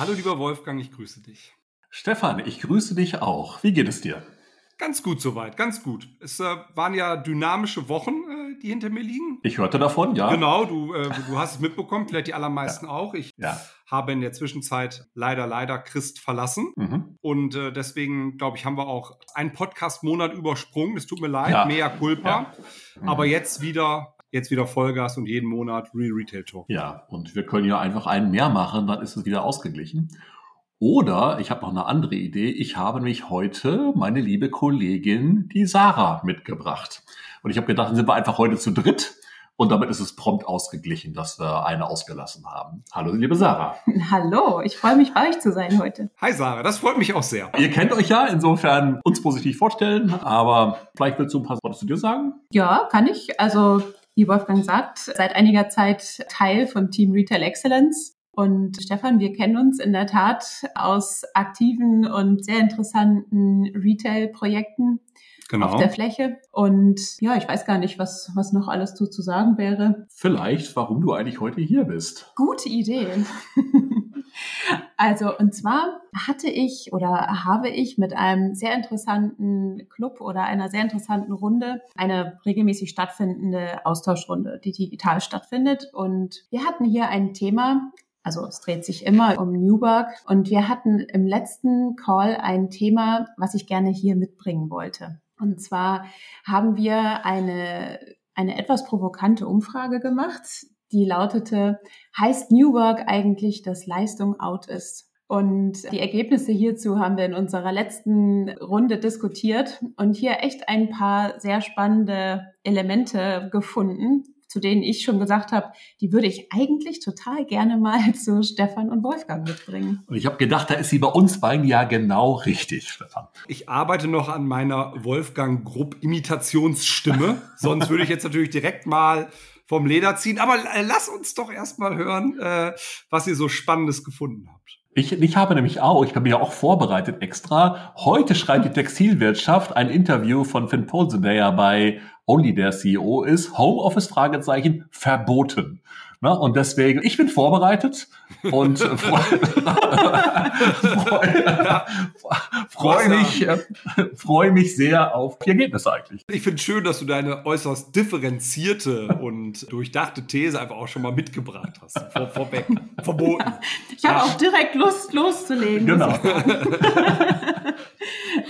Hallo lieber Wolfgang, ich grüße dich. Stefan, ich grüße dich auch. Wie geht es dir? Ganz gut soweit, ganz gut. Es äh, waren ja dynamische Wochen, äh, die hinter mir liegen. Ich hörte davon, ja. Genau, du, äh, du hast es mitbekommen, vielleicht die allermeisten ja. auch. Ich ja. habe in der Zwischenzeit leider, leider Christ verlassen. Mhm. Und äh, deswegen, glaube ich, haben wir auch einen Podcast-Monat übersprungen. Es tut mir leid, ja. mea culpa. Mhm. Aber jetzt wieder jetzt wieder Vollgas und jeden Monat Real Retail Talk. Ja, und wir können ja einfach einen mehr machen, dann ist es wieder ausgeglichen. Oder ich habe noch eine andere Idee. Ich habe nämlich heute meine liebe Kollegin, die Sarah, mitgebracht. Und ich habe gedacht, dann sind wir einfach heute zu dritt. Und damit ist es prompt ausgeglichen, dass wir eine ausgelassen haben. Hallo, liebe Sarah. Hallo, ich freue mich, bei euch zu sein heute. Hi Sarah, das freut mich auch sehr. Ihr kennt euch ja, insofern uns positiv vorstellen. Aber vielleicht willst du ein paar Worte zu dir sagen? Ja, kann ich. Also wie Wolfgang sagt, seit einiger Zeit Teil von Team Retail Excellence. Und Stefan, wir kennen uns in der Tat aus aktiven und sehr interessanten Retail-Projekten genau. auf der Fläche. Und ja, ich weiß gar nicht, was, was noch alles zu, zu sagen wäre. Vielleicht, warum du eigentlich heute hier bist. Gute Idee. also, und zwar hatte ich oder habe ich mit einem sehr interessanten Club oder einer sehr interessanten Runde eine regelmäßig stattfindende Austauschrunde, die digital stattfindet. Und wir hatten hier ein Thema, also es dreht sich immer um Newburgh. Und wir hatten im letzten Call ein Thema, was ich gerne hier mitbringen wollte. Und zwar haben wir eine, eine etwas provokante Umfrage gemacht, die lautete, heißt Newburgh eigentlich, dass Leistung out ist? Und die Ergebnisse hierzu haben wir in unserer letzten Runde diskutiert und hier echt ein paar sehr spannende Elemente gefunden, zu denen ich schon gesagt habe, die würde ich eigentlich total gerne mal zu Stefan und Wolfgang mitbringen. Und ich habe gedacht, da ist sie bei uns beiden ja genau richtig, Stefan. Ich arbeite noch an meiner Wolfgang Grupp Imitationsstimme, sonst würde ich jetzt natürlich direkt mal vom Leder ziehen. Aber äh, lass uns doch erstmal hören, äh, was ihr so Spannendes gefunden habt. Ich, ich habe nämlich auch, ich habe mich auch vorbereitet extra. Heute schreibt die Textilwirtschaft ein Interview von Finn Polsen, der ja bei Only der CEO ist. Homeoffice Fragezeichen verboten. Na, und deswegen, ich bin vorbereitet und freue freu, freu mich, freu mich sehr auf die Ergebnisse eigentlich. Ich finde schön, dass du deine äußerst differenzierte und durchdachte These einfach auch schon mal mitgebracht hast. Vor, vorweg. Verboten. Ich habe auch direkt Lust, loszulegen. Genau.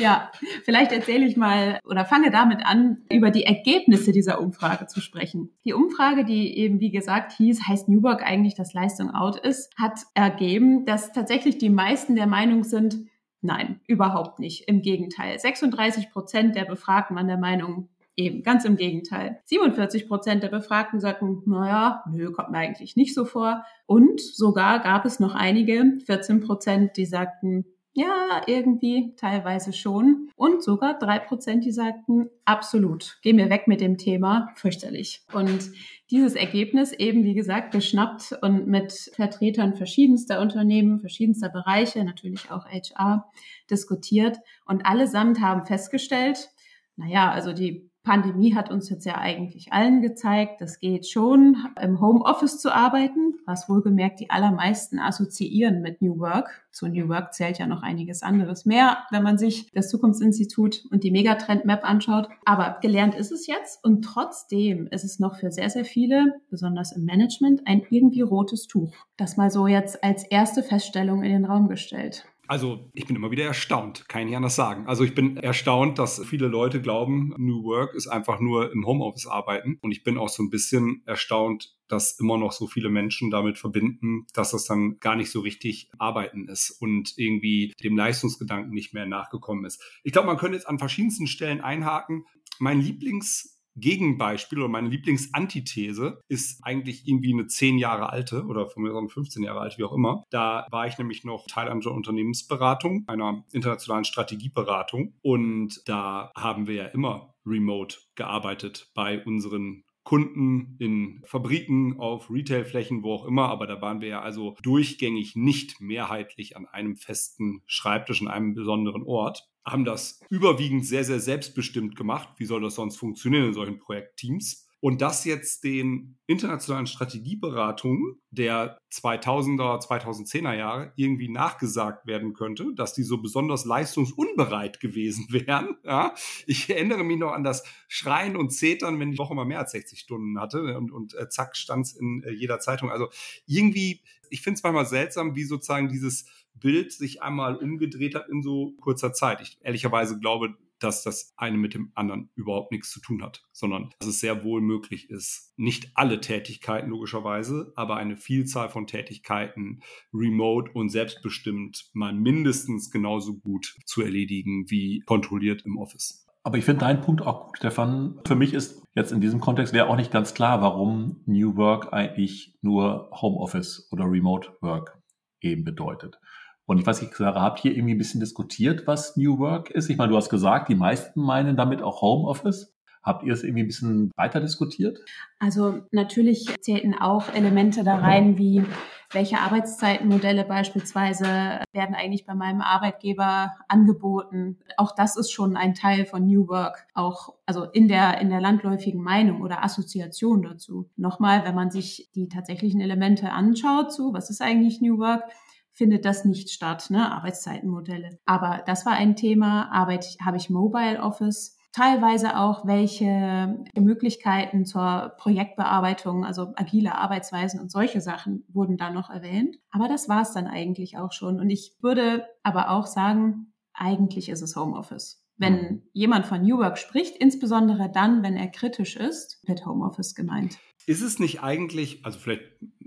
ja, vielleicht erzähle ich mal oder fange damit an, über die Ergebnisse dieser Umfrage zu sprechen. Die Umfrage, die eben, wie gesagt, hieß, heißt Newburgh eigentlich, dass Leistung out ist, hat ergeben, dass tatsächlich die meisten der Meinung sind, nein, überhaupt nicht. Im Gegenteil. 36 Prozent der Befragten waren der Meinung, Eben, ganz im Gegenteil. 47 Prozent der Befragten sagten, naja, nö, kommt mir eigentlich nicht so vor. Und sogar gab es noch einige, 14 Prozent, die sagten, ja, irgendwie teilweise schon. Und sogar drei Prozent, die sagten, absolut, geh mir weg mit dem Thema, fürchterlich. Und dieses Ergebnis eben, wie gesagt, geschnappt und mit Vertretern verschiedenster Unternehmen, verschiedenster Bereiche, natürlich auch HR, diskutiert. Und allesamt haben festgestellt, naja, also die Pandemie hat uns jetzt ja eigentlich allen gezeigt, das geht schon, im Homeoffice zu arbeiten, was wohlgemerkt die allermeisten assoziieren mit New Work. Zu New Work zählt ja noch einiges anderes mehr, wenn man sich das Zukunftsinstitut und die Megatrend Map anschaut. Aber gelernt ist es jetzt und trotzdem ist es noch für sehr, sehr viele, besonders im Management, ein irgendwie rotes Tuch. Das mal so jetzt als erste Feststellung in den Raum gestellt. Also ich bin immer wieder erstaunt, kann ich anders sagen. Also ich bin erstaunt, dass viele Leute glauben, New Work ist einfach nur im Homeoffice arbeiten. Und ich bin auch so ein bisschen erstaunt, dass immer noch so viele Menschen damit verbinden, dass das dann gar nicht so richtig arbeiten ist und irgendwie dem Leistungsgedanken nicht mehr nachgekommen ist. Ich glaube, man könnte jetzt an verschiedensten Stellen einhaken. Mein Lieblings Gegenbeispiel oder meine Lieblingsantithese ist eigentlich irgendwie eine zehn Jahre alte oder von mir aus 15 Jahre alt, wie auch immer. Da war ich nämlich noch Teil einer Unternehmensberatung, einer internationalen Strategieberatung. Und da haben wir ja immer remote gearbeitet bei unseren Kunden in Fabriken, auf Retailflächen, wo auch immer, aber da waren wir ja also durchgängig nicht mehrheitlich an einem festen Schreibtisch, an einem besonderen Ort haben das überwiegend sehr, sehr selbstbestimmt gemacht. Wie soll das sonst funktionieren in solchen Projektteams? Und das jetzt den internationalen Strategieberatungen der 2000er, 2010er Jahre irgendwie nachgesagt werden könnte, dass die so besonders leistungsunbereit gewesen wären. Ja? Ich erinnere mich noch an das Schreien und Zetern, wenn die Woche mal mehr als 60 Stunden hatte und, und äh, zack stand es in äh, jeder Zeitung. Also irgendwie, ich finde es manchmal seltsam, wie sozusagen dieses Bild sich einmal umgedreht hat in so kurzer Zeit. Ich ehrlicherweise glaube, dass das eine mit dem anderen überhaupt nichts zu tun hat, sondern dass es sehr wohl möglich ist, nicht alle Tätigkeiten logischerweise, aber eine Vielzahl von Tätigkeiten remote und selbstbestimmt mal mindestens genauso gut zu erledigen wie kontrolliert im Office. Aber ich finde deinen Punkt auch gut, Stefan. Für mich ist jetzt in diesem Kontext wäre auch nicht ganz klar, warum New Work eigentlich nur Homeoffice oder Remote Work eben bedeutet. Und ich weiß nicht, Sarah, habt ihr irgendwie ein bisschen diskutiert, was New Work ist? Ich meine, du hast gesagt, die meisten meinen damit auch Homeoffice. Habt ihr es irgendwie ein bisschen weiter diskutiert? Also natürlich zählten auch Elemente da rein, wie welche Arbeitszeitenmodelle beispielsweise werden eigentlich bei meinem Arbeitgeber angeboten. Auch das ist schon ein Teil von New Work, auch also in der in der landläufigen Meinung oder Assoziation dazu. Nochmal, wenn man sich die tatsächlichen Elemente anschaut, zu was ist eigentlich New Work, findet das nicht statt, ne? Arbeitszeitenmodelle. Aber das war ein Thema. Arbeit, habe ich Mobile Office? Teilweise auch, welche Möglichkeiten zur Projektbearbeitung, also agile Arbeitsweisen und solche Sachen wurden da noch erwähnt. Aber das war es dann eigentlich auch schon. Und ich würde aber auch sagen, eigentlich ist es Homeoffice. Wenn mhm. jemand von New Work spricht, insbesondere dann, wenn er kritisch ist, wird Homeoffice gemeint. Ist es nicht eigentlich, also vielleicht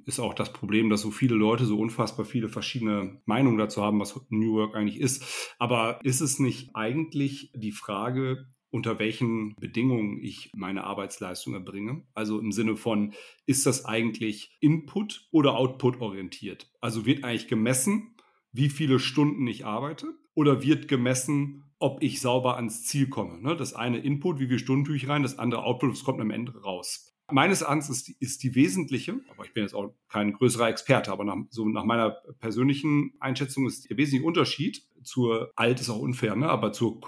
ist auch das Problem, dass so viele Leute so unfassbar viele verschiedene Meinungen dazu haben, was New Work eigentlich ist. Aber ist es nicht eigentlich die Frage, unter welchen Bedingungen ich meine Arbeitsleistung erbringe. Also im Sinne von, ist das eigentlich Input oder Output orientiert? Also wird eigentlich gemessen, wie viele Stunden ich arbeite oder wird gemessen, ob ich sauber ans Ziel komme? Ne? Das eine Input, wie viele Stunden tue ich rein, das andere Output, das kommt am Ende raus. Meines Erachtens ist die, ist die wesentliche, aber ich bin jetzt auch kein größerer Experte, aber nach, so nach meiner persönlichen Einschätzung ist der wesentliche Unterschied zur alt ist auch unfair, ne, aber zur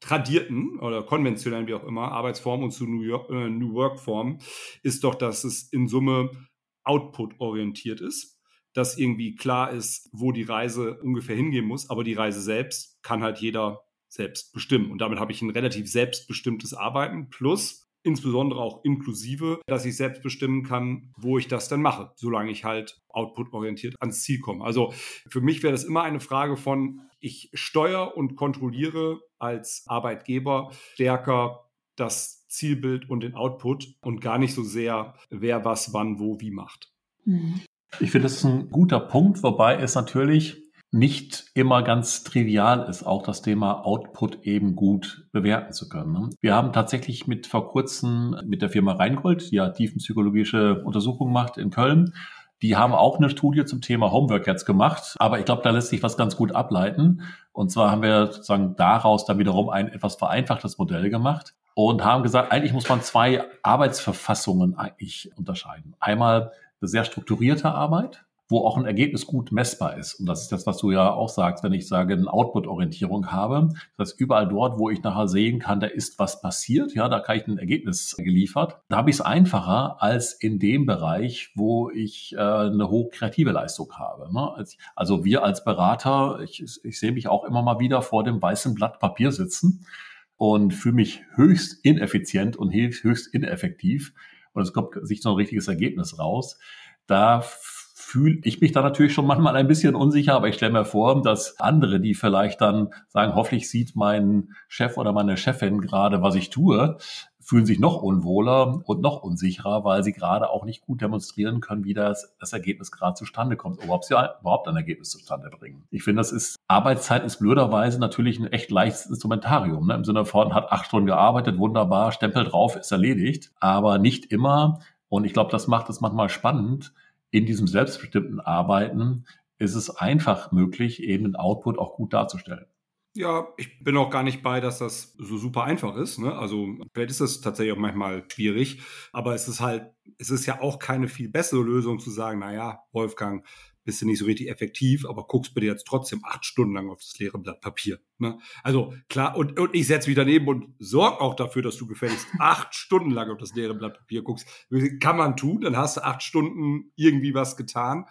tradierten oder konventionellen, wie auch immer, Arbeitsform und zu New, York, äh, New Work Form ist doch, dass es in Summe Output orientiert ist dass irgendwie klar ist, wo die Reise ungefähr hingehen muss, aber die Reise selbst kann halt jeder selbst bestimmen. Und damit habe ich ein relativ selbstbestimmtes Arbeiten plus insbesondere auch inklusive, dass ich selbst bestimmen kann, wo ich das denn mache, solange ich halt output-orientiert ans Ziel komme. Also für mich wäre das immer eine Frage von, ich steuere und kontrolliere als Arbeitgeber stärker das Zielbild und den Output und gar nicht so sehr, wer was wann wo wie macht. Mhm. Ich finde, das ist ein guter Punkt, wobei es natürlich nicht immer ganz trivial ist, auch das Thema Output eben gut bewerten zu können. Ne? Wir haben tatsächlich mit vor kurzem mit der Firma Rheingold, die ja tiefenpsychologische Untersuchungen macht in Köln, die haben auch eine Studie zum Thema Homework jetzt gemacht, aber ich glaube, da lässt sich was ganz gut ableiten. Und zwar haben wir sozusagen daraus dann wiederum ein etwas vereinfachtes Modell gemacht und haben gesagt, eigentlich muss man zwei Arbeitsverfassungen eigentlich unterscheiden. Einmal eine sehr strukturierte Arbeit, wo auch ein Ergebnis gut messbar ist. Und das ist das, was du ja auch sagst, wenn ich sage, eine Output-Orientierung habe. Das heißt, überall dort, wo ich nachher sehen kann, da ist was passiert, ja, da kann ich ein Ergebnis geliefert. Da habe ich es einfacher als in dem Bereich, wo ich äh, eine hohe kreative Leistung habe. Ne? Also wir als Berater, ich, ich sehe mich auch immer mal wieder vor dem weißen Blatt Papier sitzen und fühle mich höchst ineffizient und höchst ineffektiv. Und es kommt sich so ein richtiges Ergebnis raus. Da fühle ich mich da natürlich schon manchmal ein bisschen unsicher, aber ich stelle mir vor, dass andere, die vielleicht dann sagen, hoffentlich sieht mein Chef oder meine Chefin gerade, was ich tue, fühlen sich noch unwohler und noch unsicherer, weil sie gerade auch nicht gut demonstrieren können, wie das, das Ergebnis gerade zustande kommt, ob sie überhaupt ein Ergebnis zustande bringen. Ich finde, das ist, Arbeitszeit ist blöderweise natürlich ein echt leichtes Instrumentarium, ne? im Sinne von, hat acht Stunden gearbeitet, wunderbar, Stempel drauf, ist erledigt, aber nicht immer. Und ich glaube, das macht es manchmal spannend, in diesem selbstbestimmten Arbeiten ist es einfach möglich, eben den Output auch gut darzustellen. Ja, ich bin auch gar nicht bei, dass das so super einfach ist. Ne? Also vielleicht ist das tatsächlich auch manchmal schwierig, aber es ist halt, es ist ja auch keine viel bessere Lösung zu sagen, naja, Wolfgang, bist du nicht so richtig effektiv, aber guckst bitte jetzt trotzdem acht Stunden lang auf das leere Blatt Papier. Ne? Also klar, und, und ich setze mich daneben und sorg auch dafür, dass du gefälligst acht Stunden lang auf das leere Blatt Papier guckst. Kann man tun, dann hast du acht Stunden irgendwie was getan.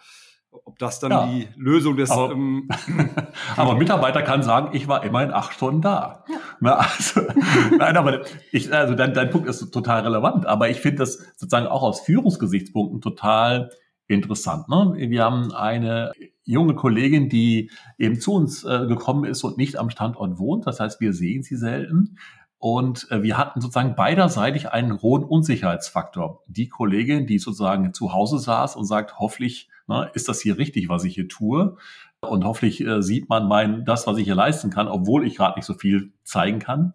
Ob das dann ja. die Lösung des. Aber, ähm, aber ein Mitarbeiter kann sagen, ich war immerhin acht Stunden da. Ja. Na, also, nein, aber ich, also dein, dein Punkt ist total relevant. Aber ich finde das sozusagen auch aus Führungsgesichtspunkten total interessant. Ne? Wir haben eine junge Kollegin, die eben zu uns äh, gekommen ist und nicht am Standort wohnt. Das heißt, wir sehen sie selten. Und äh, wir hatten sozusagen beiderseitig einen hohen Unsicherheitsfaktor. Die Kollegin, die sozusagen zu Hause saß und sagt, hoffentlich ne, ist das hier richtig, was ich hier tue. Und hoffentlich äh, sieht man mein, das, was ich hier leisten kann, obwohl ich gerade nicht so viel zeigen kann.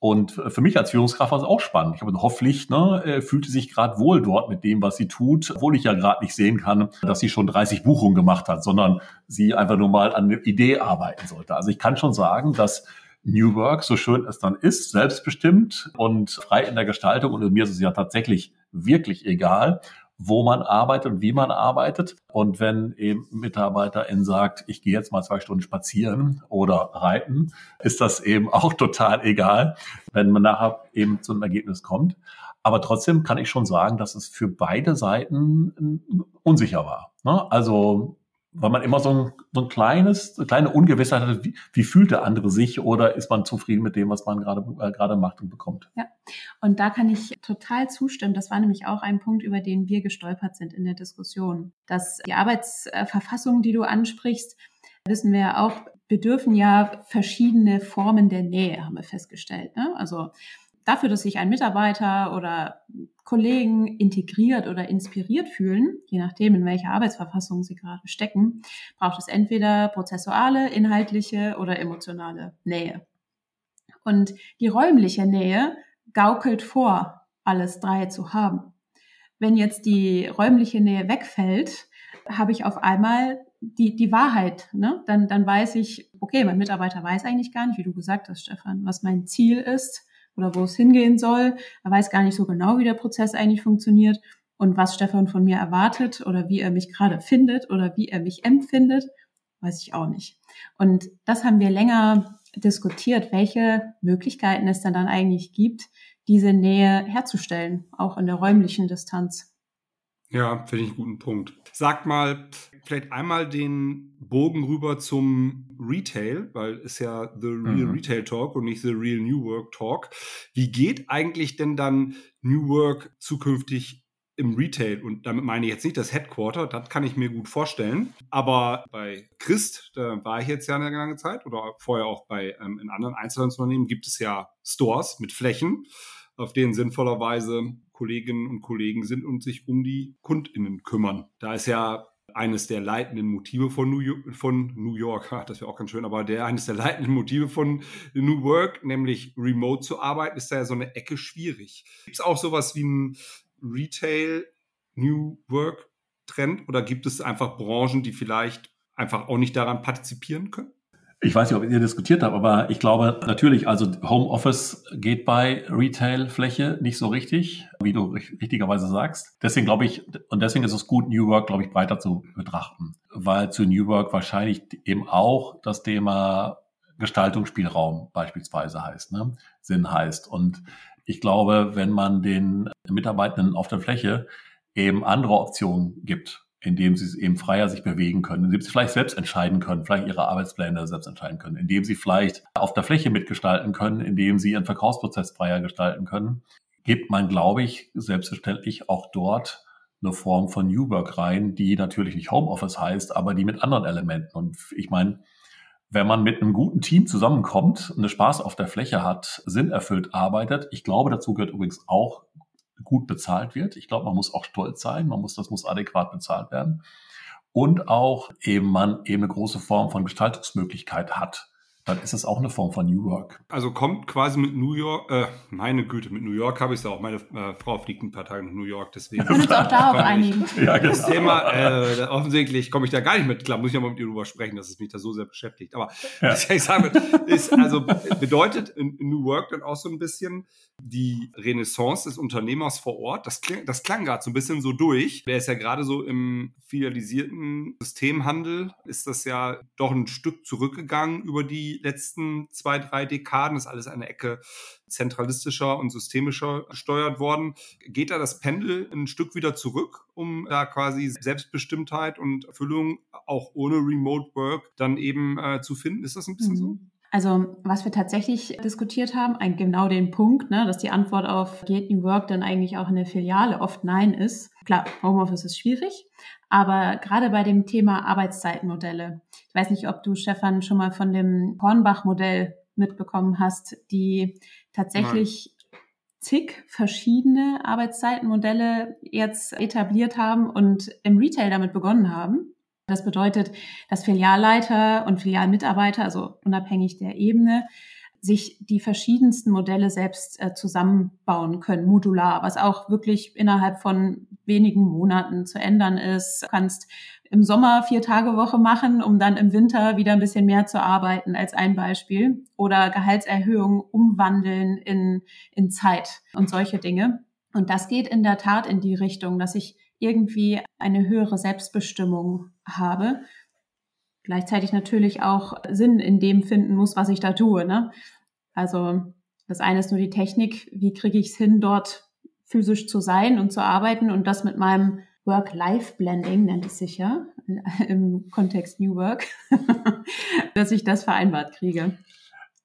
Und für mich als Führungskraft war es auch spannend. Ich habe hoffentlich ne, äh, fühlte sich gerade wohl dort mit dem, was sie tut, obwohl ich ja gerade nicht sehen kann, dass sie schon 30 Buchungen gemacht hat, sondern sie einfach nur mal an einer Idee arbeiten sollte. Also ich kann schon sagen, dass New Work, so schön es dann ist, selbstbestimmt und frei in der Gestaltung. Und mir ist es ja tatsächlich wirklich egal, wo man arbeitet und wie man arbeitet. Und wenn eben Mitarbeiterin sagt, ich gehe jetzt mal zwei Stunden spazieren oder reiten, ist das eben auch total egal, wenn man nachher eben zu einem Ergebnis kommt. Aber trotzdem kann ich schon sagen, dass es für beide Seiten unsicher war. Ne? Also weil man immer so ein, so ein kleines, eine kleine Ungewissheit hat, wie, wie fühlt der andere sich oder ist man zufrieden mit dem, was man gerade äh, gerade macht und bekommt. Ja, und da kann ich total zustimmen. Das war nämlich auch ein Punkt, über den wir gestolpert sind in der Diskussion. Dass die Arbeitsverfassung, die du ansprichst, wissen wir ja auch, bedürfen ja verschiedene Formen der Nähe, haben wir festgestellt. Ne? Also dafür, dass sich ein Mitarbeiter oder Kollegen integriert oder inspiriert fühlen, je nachdem, in welcher Arbeitsverfassung sie gerade stecken, braucht es entweder prozessuale, inhaltliche oder emotionale Nähe. Und die räumliche Nähe gaukelt vor, alles drei zu haben. Wenn jetzt die räumliche Nähe wegfällt, habe ich auf einmal die, die Wahrheit. Ne? Dann, dann weiß ich, okay, mein Mitarbeiter weiß eigentlich gar nicht, wie du gesagt hast, Stefan, was mein Ziel ist oder wo es hingehen soll. Er weiß gar nicht so genau, wie der Prozess eigentlich funktioniert und was Stefan von mir erwartet oder wie er mich gerade findet oder wie er mich empfindet, weiß ich auch nicht. Und das haben wir länger diskutiert, welche Möglichkeiten es dann, dann eigentlich gibt, diese Nähe herzustellen, auch in der räumlichen Distanz. Ja, finde ich einen guten Punkt. Sag mal, vielleicht einmal den Bogen rüber zum Retail, weil es ja The Real mhm. Retail Talk und nicht The Real New Work Talk. Wie geht eigentlich denn dann New Work zukünftig im Retail? Und damit meine ich jetzt nicht das Headquarter, das kann ich mir gut vorstellen. Aber bei Christ, da war ich jetzt ja eine lange Zeit oder vorher auch bei ähm, in anderen Einzelhandelsunternehmen gibt es ja Stores mit Flächen, auf denen sinnvollerweise Kolleginnen und Kollegen sind und sich um die KundInnen kümmern. Da ist ja eines der leitenden Motive von New York, von New York das wäre auch ganz schön, aber der eines der leitenden Motive von New Work, nämlich remote zu arbeiten, ist da ja so eine Ecke schwierig. Gibt es auch sowas wie ein Retail New Work Trend oder gibt es einfach Branchen, die vielleicht einfach auch nicht daran partizipieren können? Ich weiß nicht, ob ihr diskutiert habt, aber ich glaube natürlich, also Homeoffice geht bei Retail-Fläche nicht so richtig, wie du richtigerweise sagst. Deswegen glaube ich, und deswegen ist es gut, New Work, glaube ich, breiter zu betrachten, weil zu New Work wahrscheinlich eben auch das Thema Gestaltungsspielraum beispielsweise heißt, ne? Sinn heißt. Und ich glaube, wenn man den Mitarbeitenden auf der Fläche eben andere Optionen gibt, indem sie eben freier sich bewegen können, indem sie vielleicht selbst entscheiden können, vielleicht ihre Arbeitspläne selbst entscheiden können, indem sie vielleicht auf der Fläche mitgestalten können, indem sie ihren Verkaufsprozess freier gestalten können, gibt man, glaube ich, selbstverständlich auch dort eine Form von New Work rein, die natürlich nicht Homeoffice heißt, aber die mit anderen Elementen. Und ich meine, wenn man mit einem guten Team zusammenkommt, eine Spaß auf der Fläche hat, Sinn erfüllt arbeitet, ich glaube, dazu gehört übrigens auch gut bezahlt wird. Ich glaube, man muss auch stolz sein, man muss, das muss adäquat bezahlt werden. Und auch eben man eben eine große Form von Gestaltungsmöglichkeit hat. Dann ist es auch eine Form von New Work. Also kommt quasi mit New York, äh, meine Güte, mit New York habe ich es auch. Meine äh, Frau fliegt ein paar Tage nach New York, deswegen. Wir uns auch darauf einigen. Ja, genau. Das Thema, äh, offensichtlich komme ich da gar nicht mit. Klar, muss ich ja mal mit dir drüber sprechen, dass es mich da so sehr beschäftigt. Aber ja. was ich sagen ist, also bedeutet New Work dann auch so ein bisschen die Renaissance des Unternehmers vor Ort. Das, kling, das klang gerade so ein bisschen so durch. Der ist ja gerade so im filialisierten Systemhandel, ist das ja doch ein Stück zurückgegangen über die letzten zwei, drei Dekaden. Ist alles eine Ecke zentralistischer und systemischer gesteuert worden. Geht da das Pendel ein Stück wieder zurück, um da quasi Selbstbestimmtheit und Erfüllung auch ohne Remote Work dann eben äh, zu finden? Ist das ein bisschen mhm. so? Also was wir tatsächlich diskutiert haben, genau den Punkt, ne, dass die Antwort auf Geht New Work dann eigentlich auch in der Filiale oft Nein ist. Klar, Homeoffice ist schwierig, aber gerade bei dem Thema Arbeitszeitmodelle, ich weiß nicht, ob du, Stefan, schon mal von dem Hornbach-Modell mitbekommen hast, die tatsächlich Nein. zig verschiedene Arbeitszeitenmodelle jetzt etabliert haben und im Retail damit begonnen haben. Das bedeutet, dass Filialleiter und Filialmitarbeiter, also unabhängig der Ebene, sich die verschiedensten Modelle selbst äh, zusammenbauen können, modular, was auch wirklich innerhalb von wenigen Monaten zu ändern ist. Du kannst im Sommer vier Tage Woche machen, um dann im Winter wieder ein bisschen mehr zu arbeiten, als ein Beispiel. Oder Gehaltserhöhungen umwandeln in, in Zeit und solche Dinge. Und das geht in der Tat in die Richtung, dass ich irgendwie eine höhere Selbstbestimmung habe. Gleichzeitig natürlich auch Sinn in dem finden muss, was ich da tue. Ne? Also das eine ist nur die Technik, wie kriege ich es hin, dort physisch zu sein und zu arbeiten und das mit meinem Work-Life-Blending nennt es sich ja im Kontext New Work, dass ich das vereinbart kriege.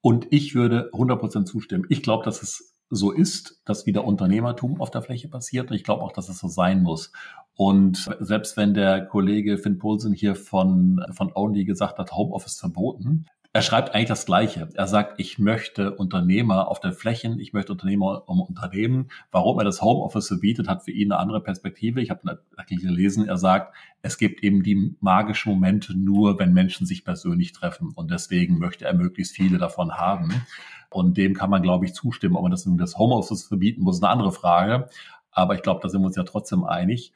Und ich würde 100% zustimmen. Ich glaube, dass es so ist, dass wieder Unternehmertum auf der Fläche passiert. Ich glaube auch, dass es so sein muss. Und selbst wenn der Kollege Finn Poulsen hier von, von Only gesagt hat, Homeoffice verboten, er schreibt eigentlich das Gleiche. Er sagt, ich möchte Unternehmer auf den Flächen, ich möchte Unternehmer um Unternehmen. Warum er das Homeoffice verbietet, hat für ihn eine andere Perspektive. Ich habe Artikel gelesen, er sagt, es gibt eben die magischen Momente nur, wenn Menschen sich persönlich treffen. Und deswegen möchte er möglichst viele davon haben. Und dem kann man, glaube ich, zustimmen. Ob man das, das Homeoffice verbieten muss, ist eine andere Frage. Aber ich glaube, da sind wir uns ja trotzdem einig.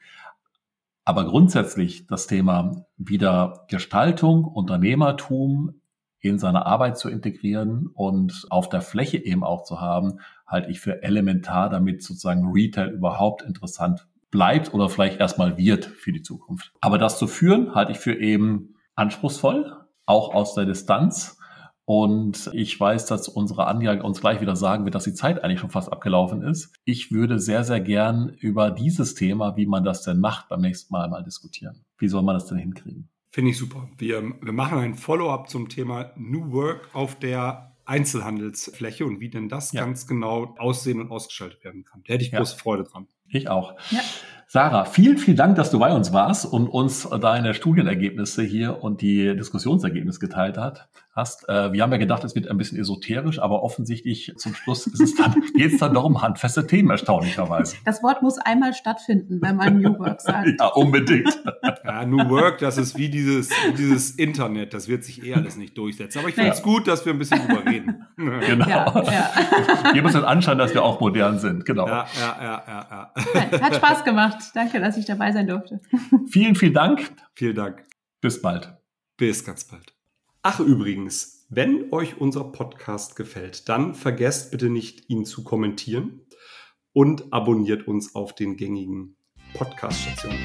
Aber grundsätzlich das Thema wieder Gestaltung, Unternehmertum, in seine Arbeit zu integrieren und auf der Fläche eben auch zu haben, halte ich für elementar, damit sozusagen Retail überhaupt interessant bleibt oder vielleicht erstmal wird für die Zukunft. Aber das zu führen, halte ich für eben anspruchsvoll, auch aus der Distanz. Und ich weiß, dass unsere Anja uns gleich wieder sagen wird, dass die Zeit eigentlich schon fast abgelaufen ist. Ich würde sehr, sehr gern über dieses Thema, wie man das denn macht, beim nächsten Mal mal diskutieren. Wie soll man das denn hinkriegen? Finde ich super. Wir, wir machen ein Follow-up zum Thema New Work auf der Einzelhandelsfläche und wie denn das ja. ganz genau aussehen und ausgestaltet werden kann. Da hätte ich große ja. Freude dran. Ich auch. Ja. Sarah, vielen, vielen Dank, dass du bei uns warst und uns deine Studienergebnisse hier und die Diskussionsergebnisse geteilt hat, hast. Äh, wir haben ja gedacht, es wird ein bisschen esoterisch, aber offensichtlich zum Schluss ist es dann, geht es dann doch um handfeste Themen, erstaunlicherweise. Das Wort muss einmal stattfinden, wenn man New Work sagt. ja, unbedingt. Ja, New Work, das ist wie dieses, dieses Internet, das wird sich eh alles nicht durchsetzen. Aber ich finde es ja. gut, dass wir ein bisschen drüber reden. Genau. Ja, ja. Wir müssen anschauen, dass wir auch modern sind, genau. Ja, ja, ja, ja. ja. Hat Spaß gemacht. Danke, dass ich dabei sein durfte. Vielen, vielen Dank. Vielen Dank. Bis bald. Bis ganz bald. Ach übrigens, wenn euch unser Podcast gefällt, dann vergesst bitte nicht, ihn zu kommentieren und abonniert uns auf den gängigen Podcast-Stationen.